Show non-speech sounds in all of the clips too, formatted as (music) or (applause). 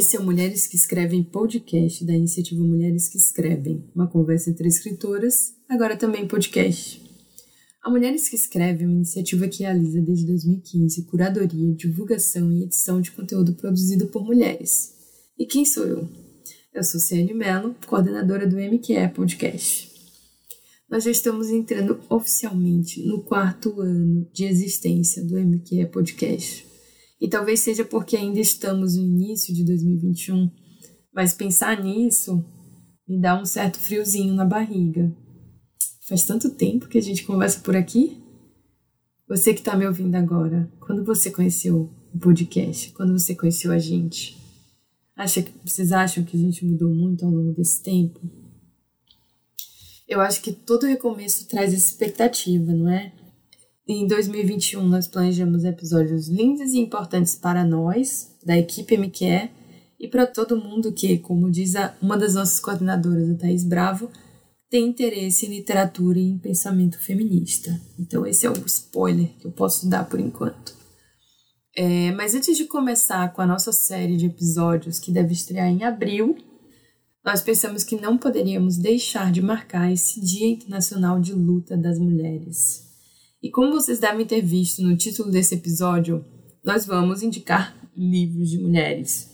Esse é o Mulheres que Escrevem podcast da iniciativa Mulheres que Escrevem, uma conversa entre escritoras, agora também podcast. A Mulheres que Escrevem é uma iniciativa que realiza desde 2015 curadoria, divulgação e edição de conteúdo produzido por mulheres. E quem sou eu? Eu sou Ciane Mello, coordenadora do MQE Podcast. Nós já estamos entrando oficialmente no quarto ano de existência do MQE Podcast. E talvez seja porque ainda estamos no início de 2021, mas pensar nisso me dá um certo friozinho na barriga. Faz tanto tempo que a gente conversa por aqui. Você que está me ouvindo agora, quando você conheceu o podcast? Quando você conheceu a gente? Acha que, vocês acham que a gente mudou muito ao longo desse tempo? Eu acho que todo recomeço traz essa expectativa, não é? Em 2021, nós planejamos episódios lindos e importantes para nós, da equipe MQE, e para todo mundo que, como diz a, uma das nossas coordenadoras, a Thaís Bravo, tem interesse em literatura e em pensamento feminista. Então, esse é o spoiler que eu posso dar por enquanto. É, mas antes de começar com a nossa série de episódios, que deve estrear em abril, nós pensamos que não poderíamos deixar de marcar esse Dia Internacional de Luta das Mulheres. E como vocês devem ter visto no título desse episódio, nós vamos indicar livros de mulheres,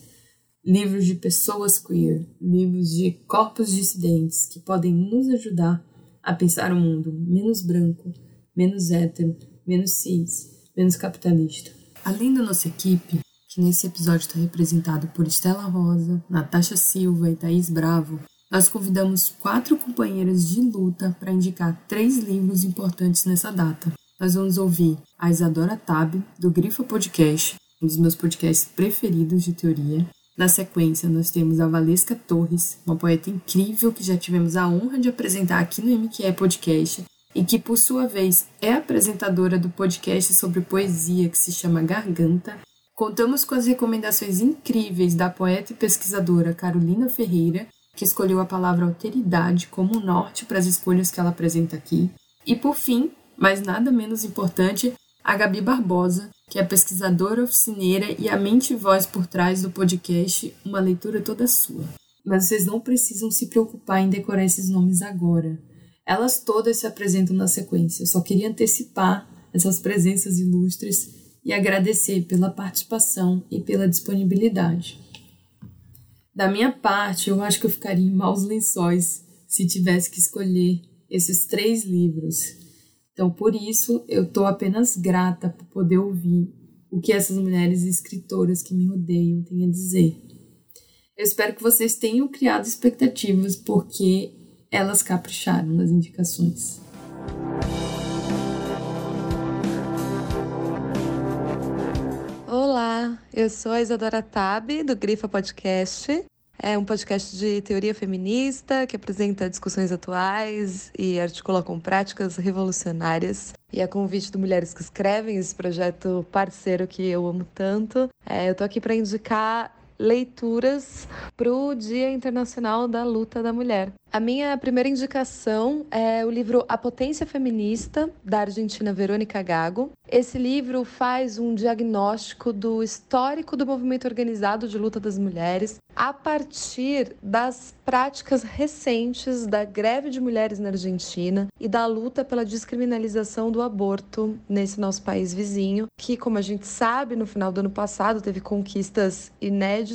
livros de pessoas queer, livros de corpos dissidentes que podem nos ajudar a pensar um mundo menos branco, menos hétero, menos cis, menos capitalista. Além da nossa equipe, que nesse episódio está representado por Estela Rosa, Natasha Silva e Thaís Bravo, nós convidamos quatro companheiras de luta para indicar três livros importantes nessa data. Nós vamos ouvir a Isadora Tab, do Grifa Podcast, um dos meus podcasts preferidos de teoria. Na sequência, nós temos a Valesca Torres, uma poeta incrível que já tivemos a honra de apresentar aqui no MQE Podcast e que, por sua vez, é apresentadora do podcast sobre poesia que se chama Garganta Contamos com as recomendações incríveis da poeta e pesquisadora Carolina Ferreira, que escolheu a palavra alteridade como norte para as escolhas que ela apresenta aqui. E por fim, mas nada menos importante, a Gabi Barbosa, que é pesquisadora oficineira e a mente e voz por trás do podcast Uma Leitura Toda Sua. Mas vocês não precisam se preocupar em decorar esses nomes agora. Elas todas se apresentam na sequência. Eu só queria antecipar essas presenças ilustres e agradecer pela participação e pela disponibilidade. Da minha parte, eu acho que eu ficaria em maus lençóis se tivesse que escolher esses três livros. Então, por isso, eu estou apenas grata por poder ouvir o que essas mulheres escritoras que me rodeiam têm a dizer. Eu espero que vocês tenham criado expectativas, porque elas capricharam nas indicações. Eu sou a Isadora Tabi, do Grifa Podcast. É um podcast de teoria feminista que apresenta discussões atuais e articula com práticas revolucionárias. E a convite do Mulheres que Escrevem, esse projeto parceiro que eu amo tanto, é, eu tô aqui para indicar leituras para o Dia Internacional da Luta da Mulher. A minha primeira indicação é o livro A Potência Feminista, da argentina Verônica Gago. Esse livro faz um diagnóstico do histórico do movimento organizado de luta das mulheres a partir das práticas recentes da greve de mulheres na Argentina e da luta pela descriminalização do aborto nesse nosso país vizinho, que, como a gente sabe, no final do ano passado teve conquistas inéditas,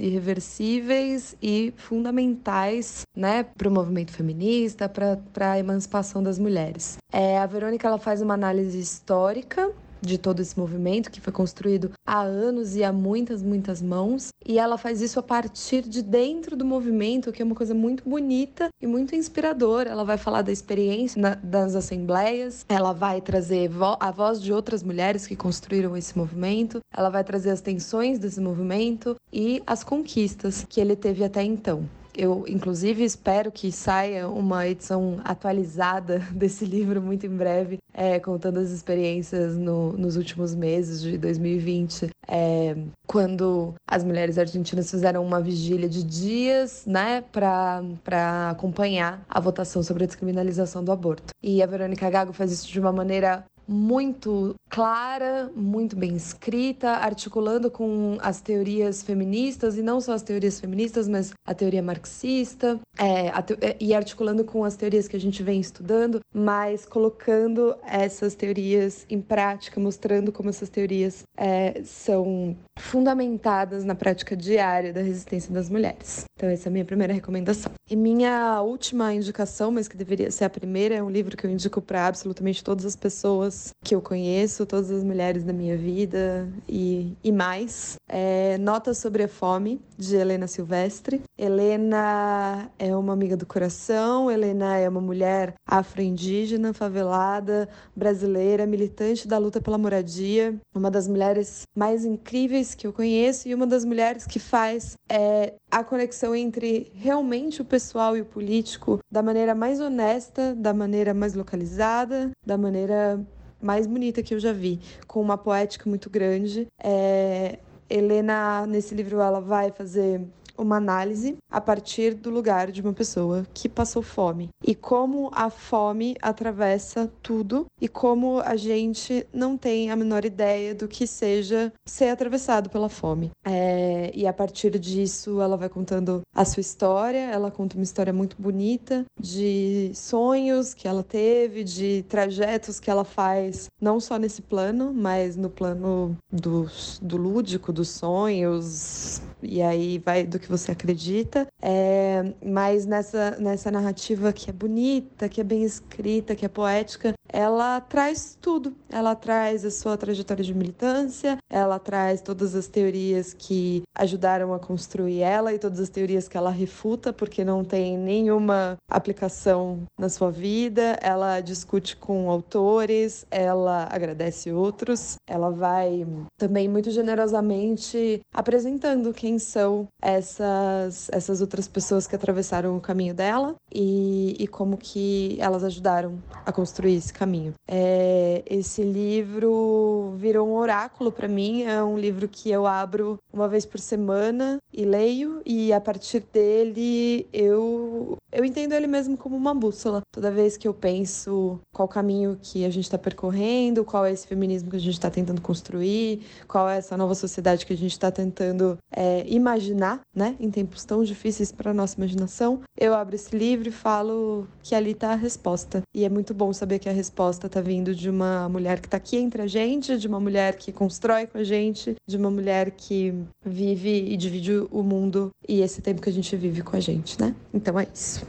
irreversíveis e fundamentais, né, para o movimento feminista, para a emancipação das mulheres. É, a Verônica ela faz uma análise histórica de todo esse movimento que foi construído há anos e há muitas, muitas mãos. E ela faz isso a partir de dentro do movimento, que é uma coisa muito bonita e muito inspiradora. Ela vai falar da experiência na, das assembleias, ela vai trazer vo a voz de outras mulheres que construíram esse movimento, ela vai trazer as tensões desse movimento e as conquistas que ele teve até então. Eu, inclusive, espero que saia uma edição atualizada (laughs) desse livro muito em breve, é, contando as experiências no, nos últimos meses de 2020, é, quando as mulheres argentinas fizeram uma vigília de dias, né, para acompanhar a votação sobre a descriminalização do aborto. E a Verônica Gago faz isso de uma maneira muito clara, muito bem escrita, articulando com as teorias feministas, e não só as teorias feministas, mas a teoria marxista, é, a te é, e articulando com as teorias que a gente vem estudando, mas colocando essas teorias em prática, mostrando como essas teorias é, são fundamentadas na prática diária da resistência das mulheres. Então, essa é a minha primeira recomendação. E minha última indicação, mas que deveria ser a primeira, é um livro que eu indico para absolutamente todas as pessoas que eu conheço, todas as mulheres da minha vida e, e mais. É Notas sobre a Fome, de Helena Silvestre. Helena é uma amiga do coração, Helena é uma mulher afro-indígena, favelada, brasileira, militante da luta pela moradia, uma das mulheres mais incríveis que eu conheço e uma das mulheres que faz é, a conexão entre realmente o pessoal e o político da maneira mais honesta, da maneira mais localizada, da maneira mais bonita que eu já vi, com uma poética muito grande. É, Helena, nesse livro, ela vai fazer uma análise a partir do lugar de uma pessoa que passou fome e como a fome atravessa tudo e como a gente não tem a menor ideia do que seja ser atravessado pela fome. É, e a partir disso, ela vai contando a sua história. Ela conta uma história muito bonita de sonhos que ela teve, de trajetos que ela faz, não só nesse plano, mas no plano do, do lúdico, dos sonhos. E aí vai do que você acredita. É, mas nessa, nessa narrativa que é bonita, que é bem escrita, que é poética, ela traz tudo. Ela traz a sua trajetória de militância, ela traz todas as teorias que ajudaram a construir ela e todas as teorias que ela refuta, porque não tem nenhuma aplicação na sua vida. Ela discute com autores, ela agradece outros, ela vai também muito generosamente apresentando quem são essas, essas outras pessoas que atravessaram o caminho dela e, e como que elas ajudaram a construir esse caminho. É, esse livro virou um oráculo para mim, é um livro que eu abro uma vez por semana e leio, e a partir dele eu, eu entendo ele mesmo como uma bússola. Toda vez que eu penso qual caminho que a gente está percorrendo, qual é esse feminismo que a gente está tentando construir, qual é essa nova sociedade que a gente está tentando é, imaginar, né, em tempos tão difíceis para nossa imaginação, eu abro esse livro e falo que ali está a resposta. E é muito bom saber que a resposta está vindo de uma mulher que está aqui entre a gente, de uma mulher que constrói com a gente, de uma mulher que vive e divide o mundo e esse tempo que a gente vive com a gente, né? Então é isso.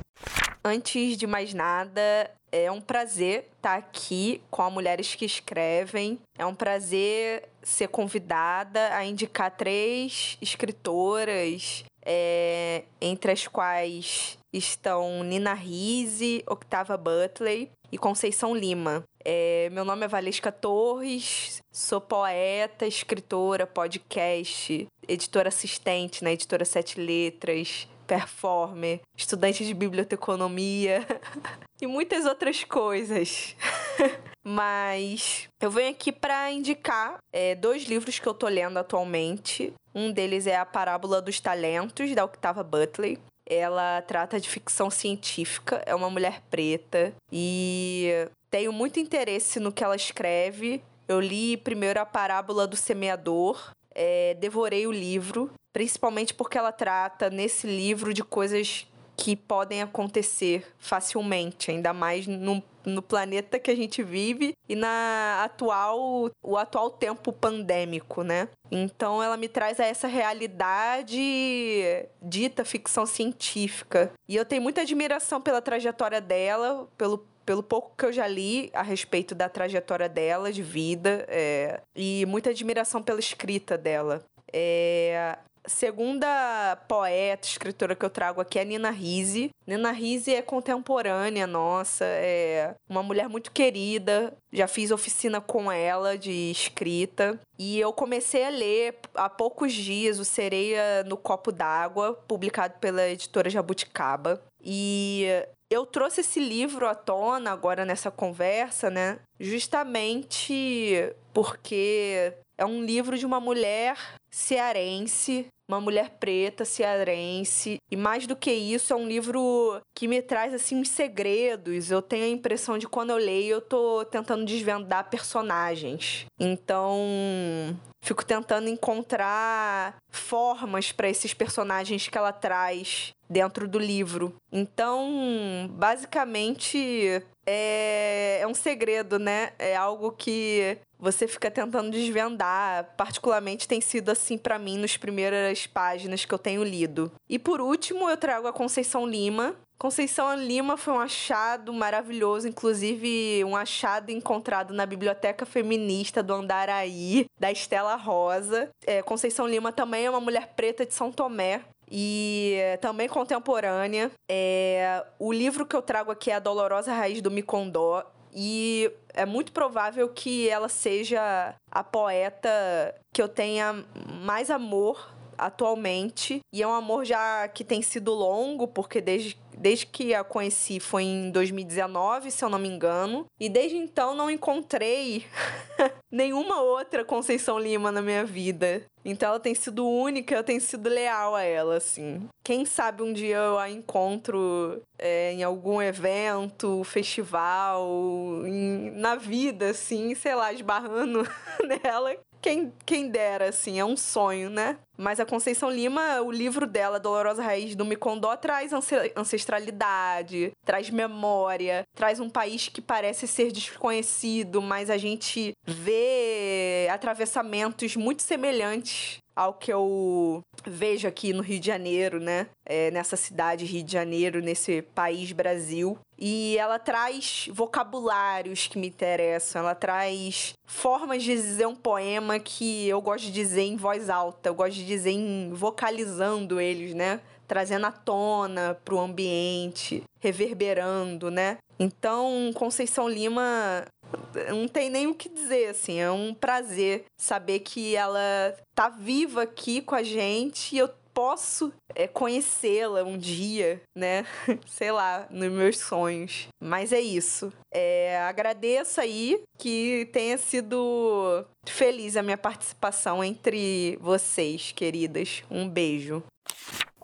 Antes de mais nada, é um prazer estar tá aqui com Mulheres que Escrevem. É um prazer ser convidada a indicar três escritoras, é, entre as quais estão Nina Rise, Octava Butler e Conceição Lima. É, meu nome é Valesca Torres, sou poeta, escritora, podcast, editora assistente na editora Sete Letras, performer, estudante de biblioteconomia (laughs) e muitas outras coisas. (laughs) Mas eu venho aqui para indicar é, dois livros que eu tô lendo atualmente. Um deles é A Parábola dos Talentos, da Octava Butler. Ela trata de ficção científica, é uma mulher preta e tenho muito interesse no que ela escreve. Eu li primeiro a Parábola do Semeador, é, devorei o livro, principalmente porque ela trata nesse livro de coisas que podem acontecer facilmente, ainda mais no, no planeta que a gente vive e na atual o atual tempo pandêmico, né? Então ela me traz a essa realidade dita ficção científica. E eu tenho muita admiração pela trajetória dela, pelo pelo pouco que eu já li a respeito da trajetória dela de vida é, e muita admiração pela escrita dela. É, segunda poeta, escritora que eu trago aqui é Nina Risi. Nina Risi é contemporânea nossa, é uma mulher muito querida. Já fiz oficina com ela de escrita. E eu comecei a ler há poucos dias o Sereia no Copo d'Água, publicado pela editora Jabuticaba. E eu trouxe esse livro à tona agora nessa conversa, né? Justamente porque é um livro de uma mulher cearense uma mulher preta, cearense. E mais do que isso, é um livro que me traz, assim, uns segredos. Eu tenho a impressão de quando eu leio, eu tô tentando desvendar personagens. Então, fico tentando encontrar formas para esses personagens que ela traz dentro do livro. Então, basicamente, é, é um segredo, né? É algo que você fica tentando desvendar. Particularmente tem sido assim para mim nas primeiras páginas que eu tenho lido. E por último, eu trago a Conceição Lima. Conceição Lima foi um achado maravilhoso, inclusive um achado encontrado na Biblioteca Feminista do Andaraí, da Estela Rosa. É, Conceição Lima também é uma mulher preta de São Tomé, e também contemporânea. É, o livro que eu trago aqui é A Dolorosa Raiz do Micondó. E é muito provável que ela seja a poeta que eu tenha mais amor atualmente. E é um amor já que tem sido longo, porque desde desde que a conheci foi em 2019, se eu não me engano. E desde então não encontrei (laughs) nenhuma outra Conceição Lima na minha vida. Então ela tem sido única, eu tenho sido leal a ela, assim. Quem sabe um dia eu a encontro é, em algum evento, festival, em, na vida, assim, sei lá, esbarrando (laughs) nela. Quem, quem dera, assim, é um sonho, né? Mas a Conceição Lima, o livro dela, Dolorosa Raiz do Micondó, traz ancestralidade, traz memória, traz um país que parece ser desconhecido, mas a gente vê atravessamentos muito semelhantes ao que eu vejo aqui no Rio de Janeiro, né? É, nessa cidade, Rio de Janeiro, nesse país Brasil. E ela traz vocabulários que me interessam, ela traz formas de dizer um poema que eu gosto de dizer em voz alta, eu gosto de dizer em vocalizando eles, né? Trazendo à tona para o ambiente, reverberando, né? Então, Conceição Lima não tem nem o que dizer, assim, é um prazer saber que ela tá viva aqui com a gente e eu posso é, conhecê-la um dia, né? (laughs) Sei lá, nos meus sonhos. Mas é isso. É, agradeço aí que tenha sido feliz a minha participação entre vocês, queridas. Um beijo.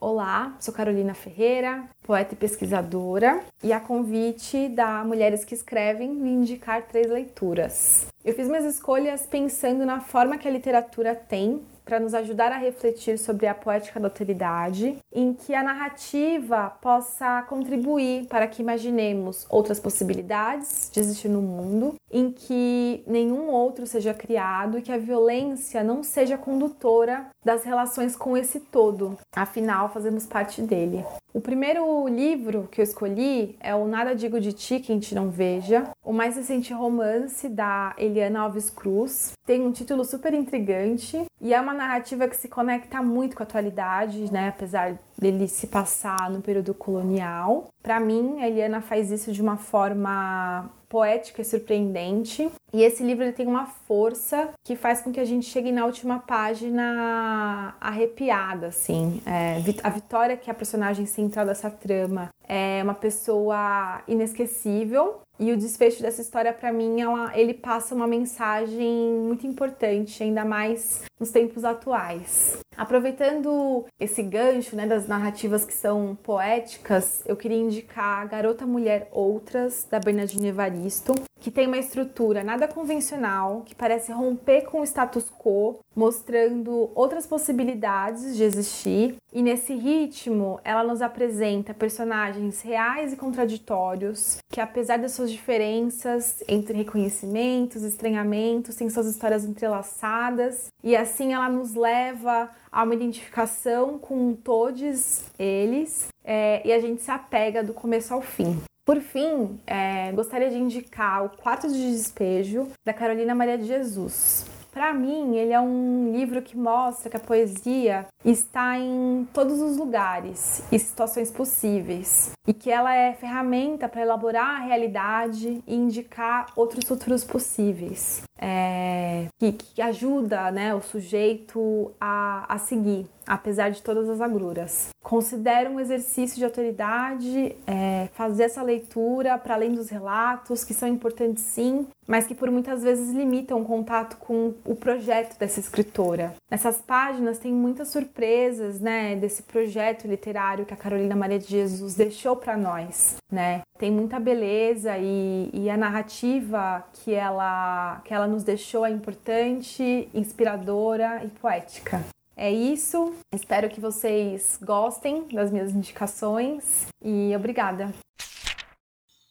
Olá, sou Carolina Ferreira, poeta e pesquisadora, e a convite da Mulheres que Escrevem vim indicar três leituras. Eu fiz minhas escolhas pensando na forma que a literatura tem para nos ajudar a refletir sobre a poética da alteridade, em que a narrativa possa contribuir para que imaginemos outras possibilidades de existir no mundo, em que nenhum outro seja criado e que a violência não seja condutora das relações com esse todo, afinal fazemos parte dele. O primeiro livro que eu escolhi é o Nada Digo de Ti, Quem Te Não Veja, o mais recente romance da Eliana Alves Cruz. Tem um título super intrigante e é uma narrativa que se conecta muito com a atualidade, né? Apesar dele se passar no período colonial. Para mim, a Eliana faz isso de uma forma poética e surpreendente. E esse livro ele tem uma força que faz com que a gente chegue na última página arrepiada, assim. É, a Vitória, que é a personagem central dessa trama, é uma pessoa inesquecível, e o desfecho dessa história, para mim, ela, ele passa uma mensagem muito importante, ainda mais nos tempos atuais. Aproveitando esse gancho né, das narrativas que são poéticas, eu queria indicar Garota Mulher Outras, da Bernardine Evaristo, que tem uma estrutura nada convencional, que parece romper com o status quo, mostrando outras possibilidades de existir. E nesse ritmo, ela nos apresenta personagens reais e contraditórios, que apesar das suas diferenças entre reconhecimentos, estranhamentos, têm suas histórias entrelaçadas, e assim ela nos leva a uma identificação com todos eles é, e a gente se apega do começo ao fim. Por fim, é, gostaria de indicar o Quarto de Despejo da Carolina Maria de Jesus. Para mim, ele é um livro que mostra que a poesia está em todos os lugares e situações possíveis, e que ela é ferramenta para elaborar a realidade e indicar outros futuros possíveis, é, que, que, ajuda né, o sujeito a, a seguir apesar de todas as agruras. Considero um exercício de autoridade é, fazer essa leitura para além dos relatos, que são importantes sim, mas que por muitas vezes limitam o contato com o projeto dessa escritora. Nessas páginas tem muitas surpresas, né, desse projeto literário que a Carolina Maria de Jesus para nós, né? Tem muita beleza e, e a narrativa que ela, que ela nos deixou é importante, inspiradora e poética. É isso. Espero que vocês gostem das minhas indicações e obrigada.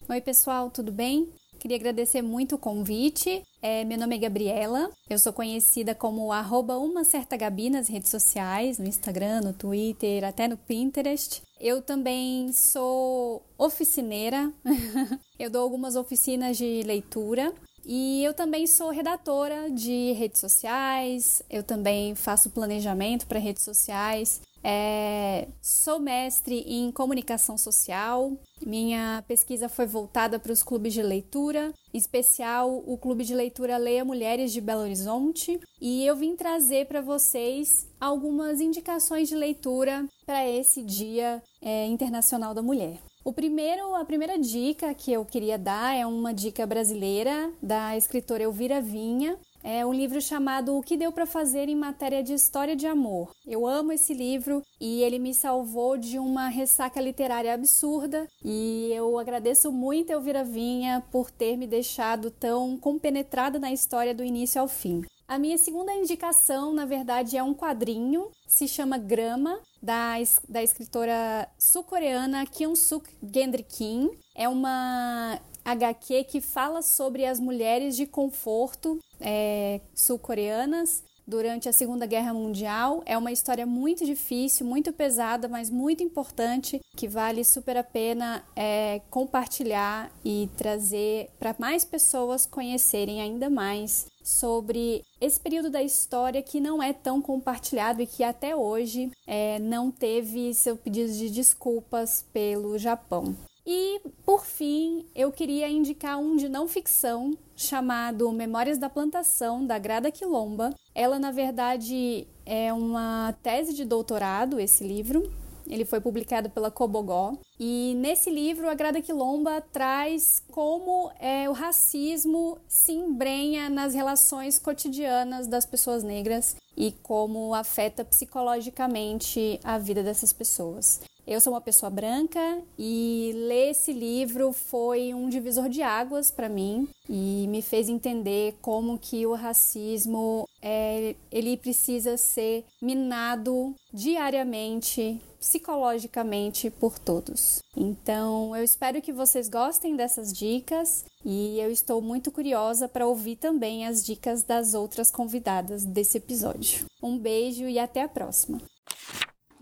Oi, pessoal, tudo bem? Queria agradecer muito o convite. É, meu nome é Gabriela, eu sou conhecida como arroba uma certa Gabi nas redes sociais, no Instagram, no Twitter, até no Pinterest. Eu também sou oficineira, (laughs) eu dou algumas oficinas de leitura e eu também sou redatora de redes sociais, eu também faço planejamento para redes sociais. É, sou mestre em comunicação social. Minha pesquisa foi voltada para os clubes de leitura, em especial o Clube de Leitura Leia Mulheres de Belo Horizonte. E eu vim trazer para vocês algumas indicações de leitura para esse Dia é, Internacional da Mulher. O primeiro, a primeira dica que eu queria dar é uma dica brasileira da escritora Elvira Vinha. É um livro chamado O que deu para fazer em matéria de história de amor. Eu amo esse livro e ele me salvou de uma ressaca literária absurda e eu agradeço muito a Elvira Vinha por ter me deixado tão compenetrada na história do início ao fim. A minha segunda indicação, na verdade, é um quadrinho, se chama Grama, da, da escritora sul-coreana Kyung-suk Gendry Kim. É uma HQ que fala sobre as mulheres de conforto é, sul-coreanas durante a Segunda Guerra Mundial. É uma história muito difícil, muito pesada, mas muito importante, que vale super a pena é, compartilhar e trazer para mais pessoas conhecerem ainda mais sobre esse período da história que não é tão compartilhado e que até hoje é, não teve seu pedido de desculpas pelo Japão. E, por fim, eu queria indicar um de não ficção chamado Memórias da Plantação, da Grada Quilomba. Ela, na verdade, é uma tese de doutorado, esse livro, ele foi publicado pela Cobogó. E nesse livro, a Grada Quilomba traz como é, o racismo se embrenha nas relações cotidianas das pessoas negras e como afeta psicologicamente a vida dessas pessoas. Eu sou uma pessoa branca e ler esse livro foi um divisor de águas para mim e me fez entender como que o racismo é, ele precisa ser minado diariamente psicologicamente por todos. Então, eu espero que vocês gostem dessas dicas e eu estou muito curiosa para ouvir também as dicas das outras convidadas desse episódio. Um beijo e até a próxima.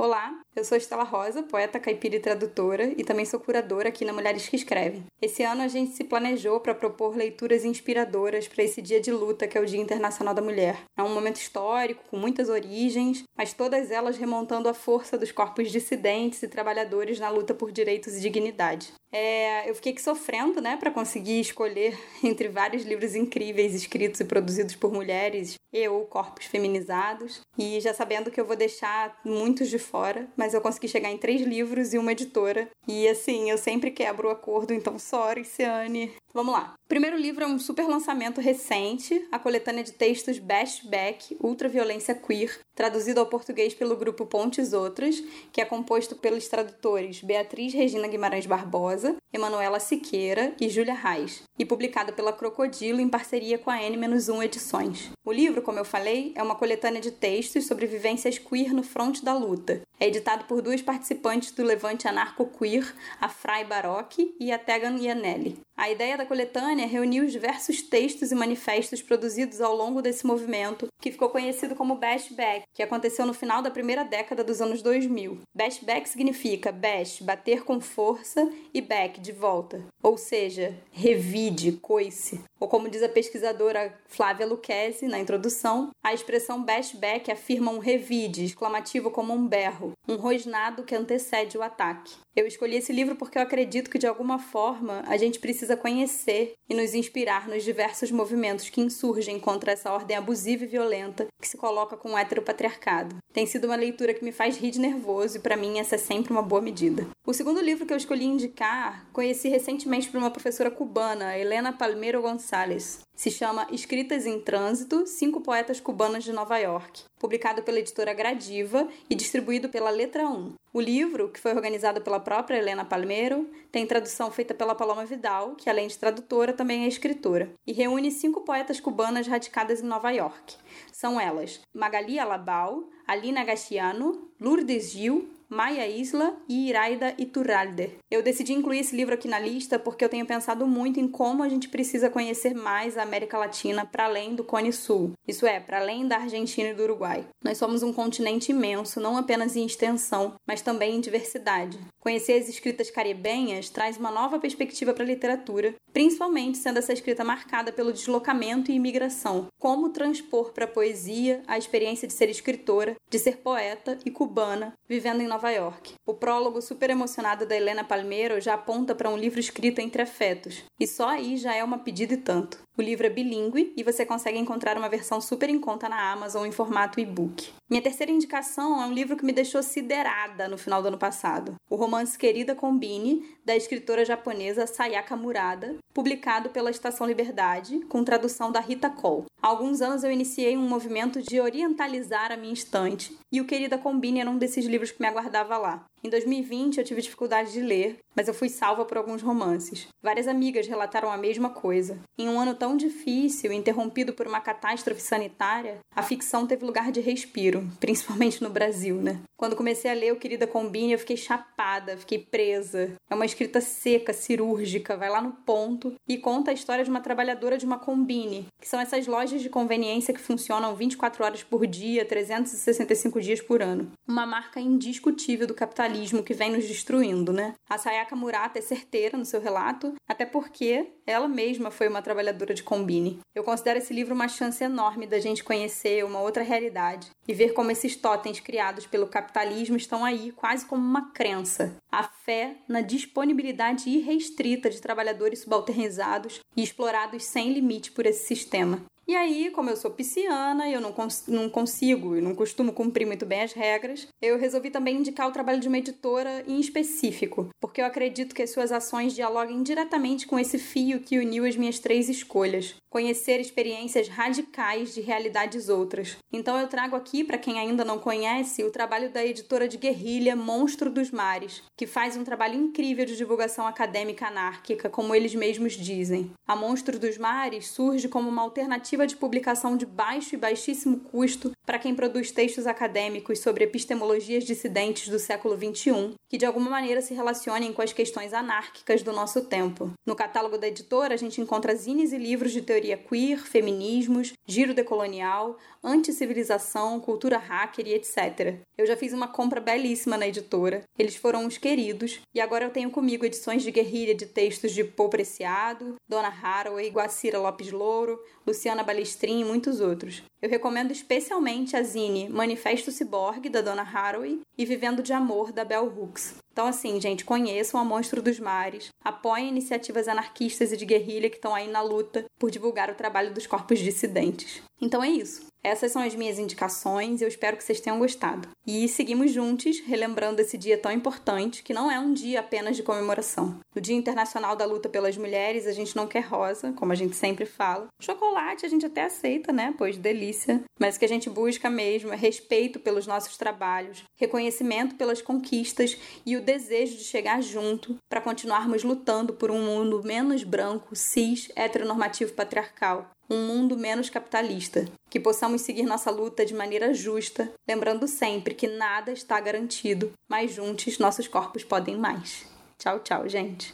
Olá, eu sou Estela Rosa, poeta caipira e tradutora, e também sou curadora aqui na Mulheres que Escrevem. Esse ano a gente se planejou para propor leituras inspiradoras para esse dia de luta que é o Dia Internacional da Mulher. É um momento histórico, com muitas origens, mas todas elas remontando a força dos corpos dissidentes e trabalhadores na luta por direitos e dignidade. É, eu fiquei sofrendo, né, para conseguir escolher entre vários livros incríveis escritos e produzidos por mulheres e ou corpos feminizados, e já sabendo que eu vou deixar muitos de fora, mas eu consegui chegar em três livros e uma editora. E assim, eu sempre quebro o acordo, então sorry, Ciane. Vamos lá. O primeiro livro é um super lançamento recente, a coletânea de textos Best Back, Ultraviolência Queer, traduzido ao português pelo grupo Pontes Outras, que é composto pelos tradutores Beatriz Regina Guimarães Barbosa, Emanuela Siqueira e Júlia Reis, e publicado pela Crocodilo em parceria com a N-1 Edições. O livro, como eu falei, é uma coletânea de textos sobre vivências queer no fronte da luta. É editado por duas participantes do levante anarco-queer, a Fray Baroque e a Tegan Yanelli. A ideia da coletânea reunir os diversos textos e manifestos produzidos ao longo desse movimento, que ficou conhecido como Bashback, que aconteceu no final da primeira década dos anos 2000. Bashback significa bash, bater com força, e back, de volta. Ou seja, revide, coice. Ou como diz a pesquisadora Flávia Lucchesi na introdução, a expressão bashback afirma um revide, exclamativo como um berro, um rosnado que antecede o ataque. Eu escolhi esse livro porque eu acredito que, de alguma forma, a gente precisa conhecer e nos inspirar nos diversos movimentos que insurgem contra essa ordem abusiva e violenta que se coloca com o heteropatriarcado. Tem sido uma leitura que me faz rir de nervoso e, para mim, essa é sempre uma boa medida. O segundo livro que eu escolhi indicar, conheci recentemente por uma professora cubana, Helena Palmeiro Gonçalves se chama Escritas em Trânsito: Cinco Poetas Cubanas de Nova York, publicado pela editora Gradiva e distribuído pela Letra 1. O livro, que foi organizado pela própria Helena Palmeiro, tem tradução feita pela Paloma Vidal, que além de tradutora também é escritora, e reúne cinco poetas cubanas radicadas em Nova York. São elas Magali Alabal, Alina Gastiano, Lourdes Gil, Maia Isla e Iraida Iturralde. Eu decidi incluir esse livro aqui na lista porque eu tenho pensado muito em como a gente precisa conhecer mais a América Latina para além do Cone Sul, isso é, para além da Argentina e do Uruguai. Nós somos um continente imenso, não apenas em extensão, mas também em diversidade. Conhecer as escritas caribenhas traz uma nova perspectiva para a literatura, principalmente sendo essa escrita marcada pelo deslocamento e imigração. Como transpor para a poesia a experiência de ser escritora, de ser poeta e cubana, vivendo em Nova York. O prólogo super emocionado da Helena Palmeiro já aponta para um livro escrito entre afetos, e só aí já é uma pedida e tanto. O livro é bilíngue e você consegue encontrar uma versão super em conta na Amazon em formato e-book. Minha terceira indicação é um livro que me deixou siderada no final do ano passado. O romance Querida Combine, da escritora japonesa Sayaka Murada, publicado pela Estação Liberdade, com tradução da Rita Cole. Há alguns anos eu iniciei um movimento de orientalizar a minha estante, e o Querida Combine era um desses livros que me aguardava lá. Em 2020 eu tive dificuldade de ler, mas eu fui salva por alguns romances. Várias amigas relataram a mesma coisa. Em um ano tão difícil, interrompido por uma catástrofe sanitária, a ficção teve lugar de respiro, principalmente no Brasil, né? Quando comecei a ler o Querida Combine, eu fiquei chapada, fiquei presa. É uma escrita seca, cirúrgica, vai lá no ponto e conta a história de uma trabalhadora de uma combine, que são essas lojas de conveniência que funcionam 24 horas por dia, 365 dias por ano. Uma marca indiscutível do capitalismo capitalismo que vem nos destruindo, né? A Sayaka Murata é certeira no seu relato, até porque ela mesma foi uma trabalhadora de combine. Eu considero esse livro uma chance enorme da gente conhecer uma outra realidade e ver como esses totens criados pelo capitalismo estão aí quase como uma crença. A fé na disponibilidade irrestrita de trabalhadores subalternizados e explorados sem limite por esse sistema. E aí, como eu sou pisciana e eu não, cons não consigo e não costumo cumprir muito bem as regras, eu resolvi também indicar o trabalho de uma editora em específico, porque eu acredito que as suas ações dialoguem diretamente com esse fio que uniu as minhas três escolhas: conhecer experiências radicais de realidades outras. Então eu trago aqui, para quem ainda não conhece, o trabalho da editora de guerrilha Monstro dos Mares, que faz um trabalho incrível de divulgação acadêmica anárquica, como eles mesmos dizem. A Monstro dos Mares surge como uma alternativa de publicação de baixo e baixíssimo custo para quem produz textos acadêmicos sobre epistemologias dissidentes do século XXI, que de alguma maneira se relacionem com as questões anárquicas do nosso tempo. No catálogo da editora, a gente encontra zines e livros de teoria queer, feminismos, giro decolonial, anticivilização, cultura hacker e etc. Eu já fiz uma compra belíssima na editora, eles foram uns queridos, e agora eu tenho comigo edições de guerrilha de textos de Paul Preciado, Dona Haraway, Guacira Lopes Louro, Luciana Balestrin e muitos outros. Eu recomendo especialmente a zine Manifesto Ciborgue, da Dona Haraway, e Vivendo de Amor, da Bell Hooks. Então, assim, gente, conheçam a Monstro dos Mares, apoiem iniciativas anarquistas e de guerrilha que estão aí na luta por divulgar o trabalho dos corpos dissidentes. Então é isso. Essas são as minhas indicações eu espero que vocês tenham gostado. E seguimos juntos, relembrando esse dia tão importante, que não é um dia apenas de comemoração. No Dia Internacional da Luta pelas Mulheres, a gente não quer rosa, como a gente sempre fala. Chocolate a gente até aceita, né? Pois delícia. Mas o que a gente busca mesmo é respeito pelos nossos trabalhos, reconhecimento pelas conquistas e o desejo de chegar junto para continuarmos lutando por um mundo menos branco, cis, heteronormativo patriarcal um mundo menos capitalista, que possamos seguir nossa luta de maneira justa, lembrando sempre que nada está garantido, mas juntos nossos corpos podem mais. Tchau, tchau, gente.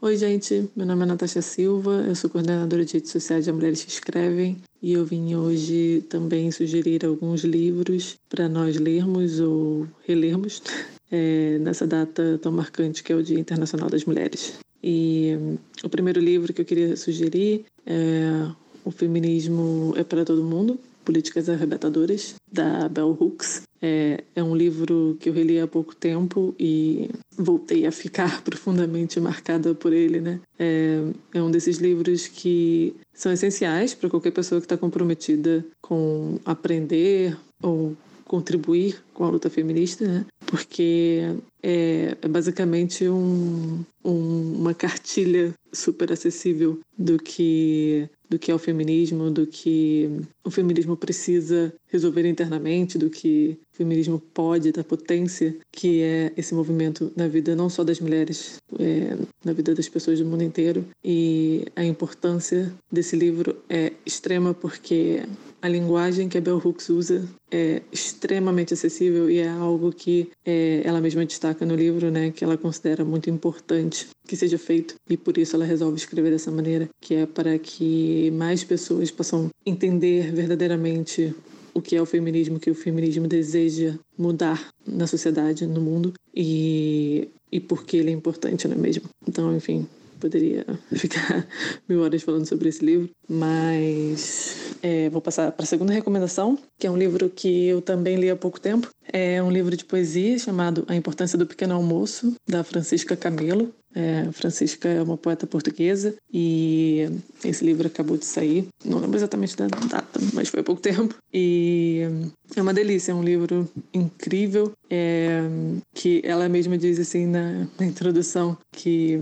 Oi, gente. Meu nome é Natasha Silva, eu sou coordenadora de redes sociais de Mulheres que Escrevem e eu vim hoje também sugerir alguns livros para nós lermos ou relermos (laughs) é, nessa data tão marcante que é o Dia Internacional das Mulheres. E o primeiro livro que eu queria sugerir é O Feminismo é para Todo Mundo, Políticas Arrebatadoras, da Bell Hooks. É, é um livro que eu reli há pouco tempo e voltei a ficar (laughs) profundamente marcada por ele, né? É, é um desses livros que são essenciais para qualquer pessoa que está comprometida com aprender ou contribuir com a luta feminista, né? porque é, é basicamente um, um, uma cartilha super acessível do que do que é o feminismo, do que o feminismo precisa resolver internamente, do que o feminismo pode, da potência que é esse movimento na vida não só das mulheres, é, na vida das pessoas do mundo inteiro. E a importância desse livro é extrema porque a linguagem que a Bell Hooks usa é extremamente acessível e é algo que é, ela mesma destaca no livro, né, que ela considera muito importante que seja feito e por isso ela resolve escrever dessa maneira, que é para que mais pessoas possam entender verdadeiramente o que é o feminismo, que o feminismo deseja mudar na sociedade, no mundo e e por que ele é importante, não é mesmo? Então, enfim, poderia (laughs) ficar mil horas falando sobre esse livro, mas é, vou passar para a segunda recomendação, que é um livro que eu também li há pouco tempo. É um livro de poesia chamado A Importância do Pequeno Almoço, da Francisca Camelo. É, Francisca é uma poeta portuguesa e esse livro acabou de sair, não lembro exatamente da data, mas foi há pouco tempo. E é uma delícia, é um livro incrível é, que ela mesma diz assim na, na introdução que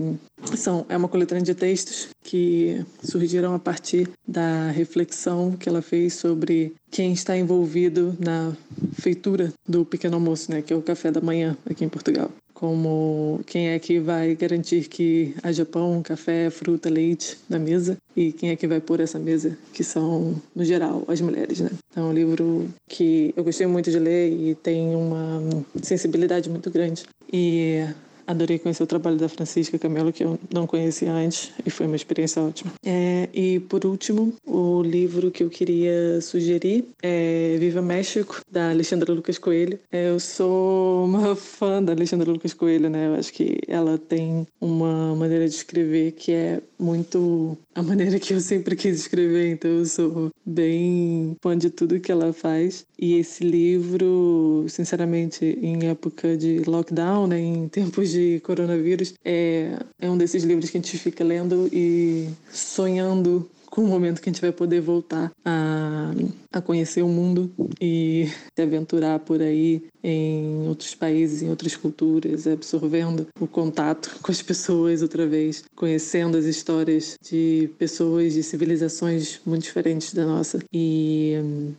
são, é uma coletânea de textos que surgiram a partir da reflexão que ela fez sobre quem está envolvido na feitura do pequeno almoço, né, que é o café da manhã aqui em Portugal. Como quem é que vai garantir que haja pão, café, fruta, leite na mesa e quem é que vai pôr essa mesa, que são, no geral, as mulheres, né? Então, é um livro que eu gostei muito de ler e tem uma sensibilidade muito grande. E Adorei conhecer o trabalho da Francisca Camelo, que eu não conhecia antes, e foi uma experiência ótima. É, e por último, o livro que eu queria sugerir é Viva México, da Alexandra Lucas Coelho. É, eu sou uma fã da Alexandra Lucas Coelho, né? Eu acho que ela tem uma maneira de escrever que é muito a maneira que eu sempre quis escrever, então eu sou bem fã de tudo que ela faz. E esse livro, sinceramente, em época de lockdown, né, em tempos de coronavírus, é, é um desses livros que a gente fica lendo e sonhando com o momento que a gente vai poder voltar a, a conhecer o mundo e se aventurar por aí em outros países, em outras culturas, absorvendo o contato com as pessoas outra vez, conhecendo as histórias de pessoas de civilizações muito diferentes da nossa e,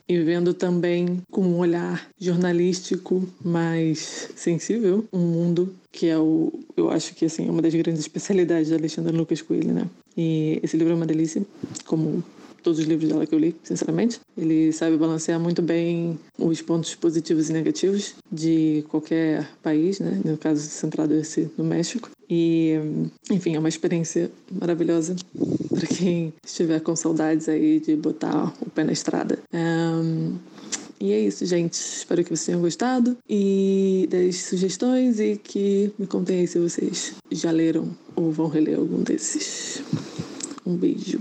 e vendo também com um olhar jornalístico mais sensível um mundo que é o, eu acho que assim, é uma das grandes especialidades da Alexandra Lucas Coelho, né? E esse livro é uma delícia, como todos os livros dela que eu li, sinceramente. Ele sabe balancear muito bem os pontos positivos e negativos de qualquer país, né? No caso, centrado esse no México. E, enfim, é uma experiência maravilhosa para quem estiver com saudades aí de botar o pé na estrada. Um, e é isso, gente. Espero que vocês tenham gostado e das sugestões e que me contem aí se vocês já leram ou vão reler algum desses. Um beijo.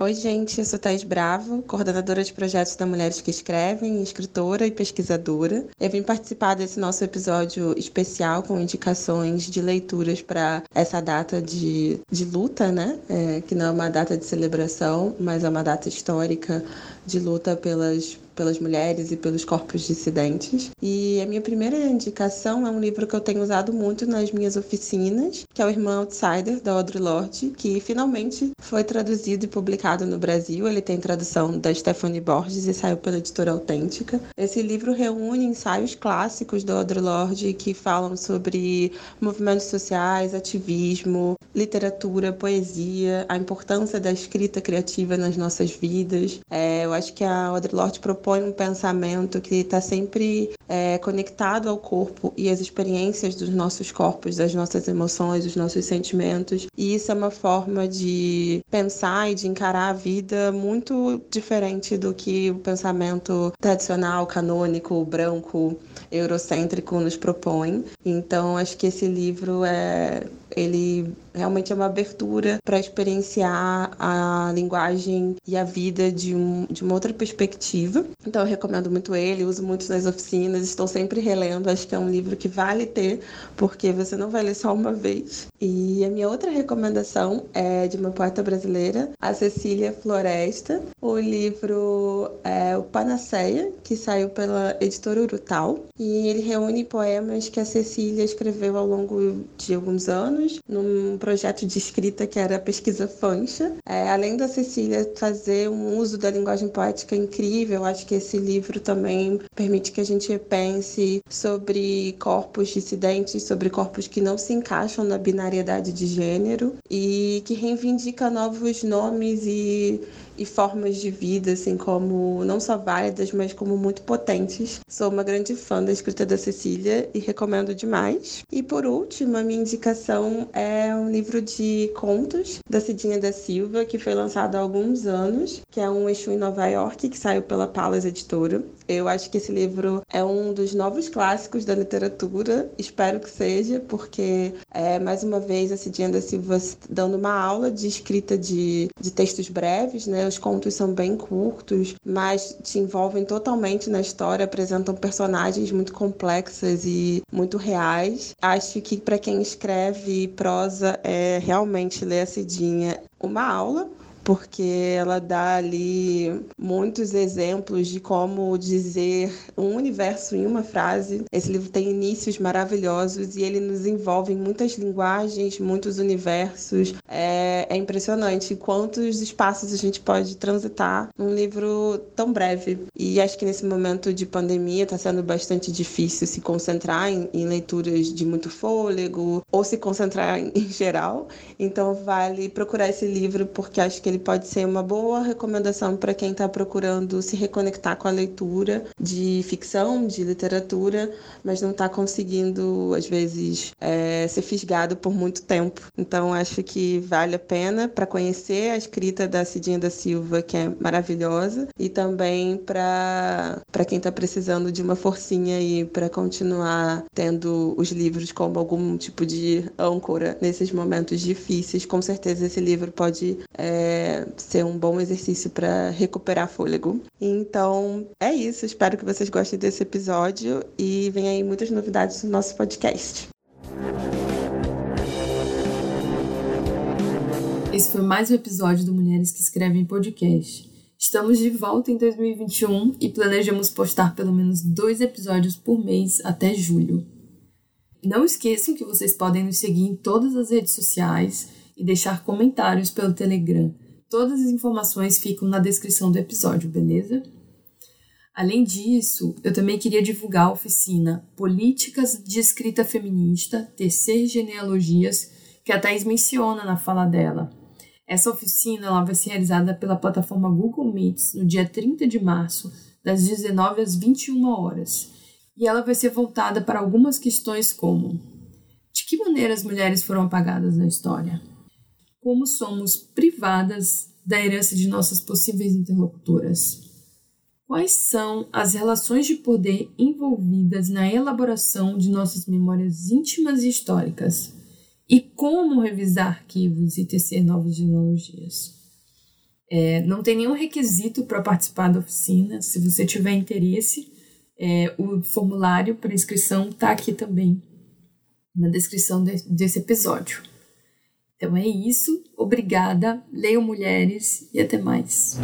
Oi, gente, eu sou Thais Bravo, coordenadora de projetos da Mulheres que Escrevem, escritora e pesquisadora. Eu vim participar desse nosso episódio especial com indicações de leituras para essa data de, de luta, né? É, que não é uma data de celebração, mas é uma data histórica de luta pelas pelas mulheres e pelos corpos dissidentes. E a minha primeira indicação é um livro que eu tenho usado muito nas minhas oficinas, que é o Irmã Outsider, da Audre Lorde, que finalmente foi traduzido e publicado no Brasil. Ele tem tradução da Stephanie Borges e saiu pela editora Autêntica. Esse livro reúne ensaios clássicos da Audre Lorde que falam sobre movimentos sociais, ativismo, literatura, poesia, a importância da escrita criativa nas nossas vidas. É, eu acho que a Audre Lorde propõe um pensamento que está sempre é, conectado ao corpo e às experiências dos nossos corpos, das nossas emoções, dos nossos sentimentos. E isso é uma forma de pensar e de encarar a vida muito diferente do que o pensamento tradicional, canônico, branco, eurocêntrico nos propõe. Então, acho que esse livro é ele realmente é uma abertura para experienciar a linguagem e a vida de, um, de uma outra perspectiva. Então eu recomendo muito ele, uso muito nas oficinas, estou sempre relendo. Acho que é um livro que vale ter, porque você não vai ler só uma vez. E a minha outra recomendação é de uma poeta brasileira, a Cecília Floresta. O livro é o Panaceia, que saiu pela editora Urutau. E ele reúne poemas que a Cecília escreveu ao longo de alguns anos, num projeto de escrita que era Pesquisa Fancha. É, além da Cecília fazer um uso da linguagem poética incrível, acho que esse livro também permite que a gente repense sobre corpos dissidentes, sobre corpos que não se encaixam na binariedade de gênero e que reivindica novos nomes e e formas de vida, assim, como não só válidas, mas como muito potentes. Sou uma grande fã da escrita da Cecília e recomendo demais. E por último, a minha indicação é um livro de contos da Cidinha da Silva, que foi lançado há alguns anos, que é um Exu em Nova York, que saiu pela Palas Editora. Eu acho que esse livro é um dos novos clássicos da literatura, espero que seja, porque é mais uma vez a Cidinha da Silva dando uma aula de escrita de, de textos breves, né? Os contos são bem curtos, mas te envolvem totalmente na história, apresentam personagens muito complexas e muito reais. Acho que para quem escreve prosa é realmente ler a Cidinha uma aula porque ela dá ali muitos exemplos de como dizer um universo em uma frase. Esse livro tem inícios maravilhosos e ele nos envolve em muitas linguagens, muitos universos. É, é impressionante quantos espaços a gente pode transitar num livro tão breve. E acho que nesse momento de pandemia está sendo bastante difícil se concentrar em, em leituras de muito fôlego ou se concentrar em, (laughs) em geral. Então vale procurar esse livro porque acho que ele ele pode ser uma boa recomendação para quem está procurando se reconectar com a leitura de ficção, de literatura, mas não está conseguindo, às vezes, é, ser fisgado por muito tempo. Então, acho que vale a pena para conhecer a escrita da Cidinha da Silva, que é maravilhosa, e também para quem está precisando de uma forcinha aí para continuar tendo os livros como algum tipo de âncora nesses momentos difíceis. Com certeza, esse livro pode é, ser um bom exercício para recuperar fôlego. Então, é isso. Espero que vocês gostem desse episódio e vem aí muitas novidades no nosso podcast. Esse foi mais um episódio do Mulheres que Escrevem Podcast. Estamos de volta em 2021 e planejamos postar pelo menos dois episódios por mês até julho. Não esqueçam que vocês podem nos seguir em todas as redes sociais e deixar comentários pelo Telegram Todas as informações ficam na descrição do episódio, beleza? Além disso, eu também queria divulgar a oficina Políticas de Escrita Feminista, Tecer Genealogias, que a Thais menciona na fala dela. Essa oficina ela vai ser realizada pela plataforma Google Meets no dia 30 de março, das 19 às 21 horas. E ela vai ser voltada para algumas questões como: de que maneira as mulheres foram apagadas na história? Como somos privadas da herança de nossas possíveis interlocutoras. Quais são as relações de poder envolvidas na elaboração de nossas memórias íntimas e históricas? E como revisar arquivos e tecer novas genealogias? É, não tem nenhum requisito para participar da oficina. Se você tiver interesse, é, o formulário para inscrição está aqui também na descrição de, desse episódio. Então é isso. Obrigada. Leiam mulheres e até mais.